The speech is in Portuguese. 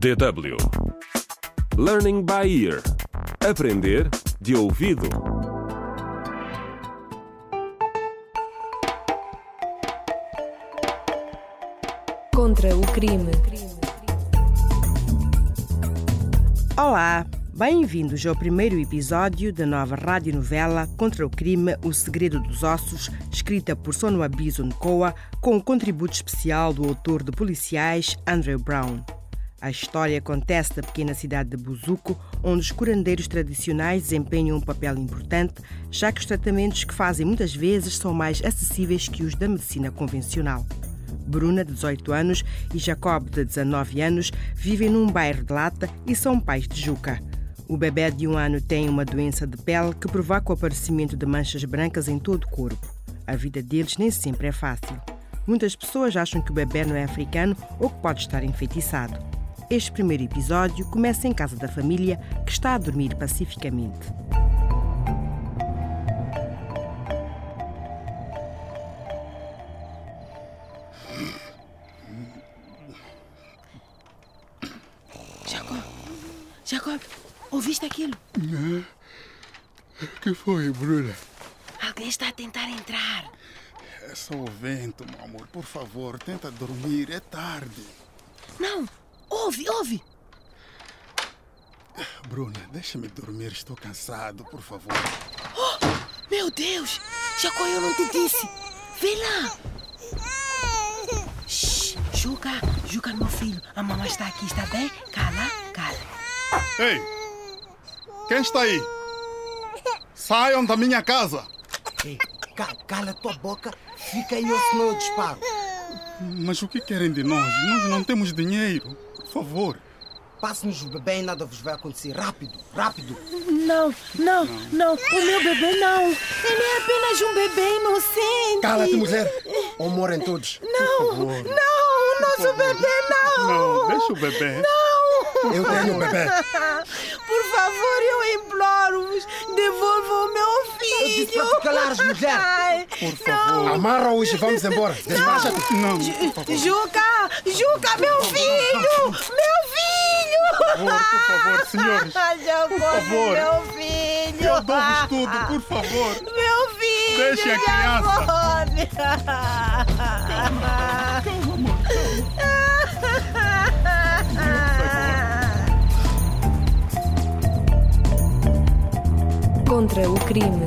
DW Learning by Ear Aprender de ouvido. Contra o crime. Olá, bem-vindos ao primeiro episódio da nova radionovela Contra o Crime O Segredo dos Ossos, escrita por Sono Abiso Nkoa, com o contributo especial do autor de policiais Andrew Brown. A história acontece na pequena cidade de Buzuco, onde os curandeiros tradicionais desempenham um papel importante, já que os tratamentos que fazem muitas vezes são mais acessíveis que os da medicina convencional. Bruna, de 18 anos, e Jacob, de 19 anos, vivem num bairro de Lata e são pais de Juca. O bebê de um ano tem uma doença de pele que provoca o aparecimento de manchas brancas em todo o corpo. A vida deles nem sempre é fácil. Muitas pessoas acham que o bebê não é africano ou que pode estar enfeitiçado. Este primeiro episódio começa em casa da família que está a dormir pacificamente. Jacob, Jacob, ouviste aquilo? que foi, Bruna? Alguém está a tentar entrar. É só o vento, meu amor. Por favor, tenta dormir. É tarde. Não, ouve, ouve. Bruna, deixa-me dormir. Estou cansado, por favor. Meu Deus, Jacob, eu não te disse. Vem lá. Shhh, Juca, Juca, meu filho. A mamãe está aqui, está bem? Cala, cala. Ei! Quem está aí? Saiam da minha casa! Ei, ca- cala tua boca, fica aí ou senão eu disparo. Mas o que querem de nós? Nós não temos dinheiro. Por favor. Passe-nos o bebê e nada vos vai acontecer. Rápido, rápido. Não, não, não. O meu bebê não. Ele é apenas um bebê inocente. Cala-te, mulher. Ou morem todos. Não, não, o nosso bebê não. Não, deixa o bebê. Eu tenho o bebê. Por favor, eu imploro-vos, Te calares, mulher. Ai, Por favor. Amarra-os e vamos embora. Despacha-te. Não, por favor. Juca, Juca, meu filho, meu filho. Por favor, por favor, senhores. Jacob, favor. meu filho. Eu dou-vos tudo, por favor. Meu filho, Deixe a criança. Contra o crime.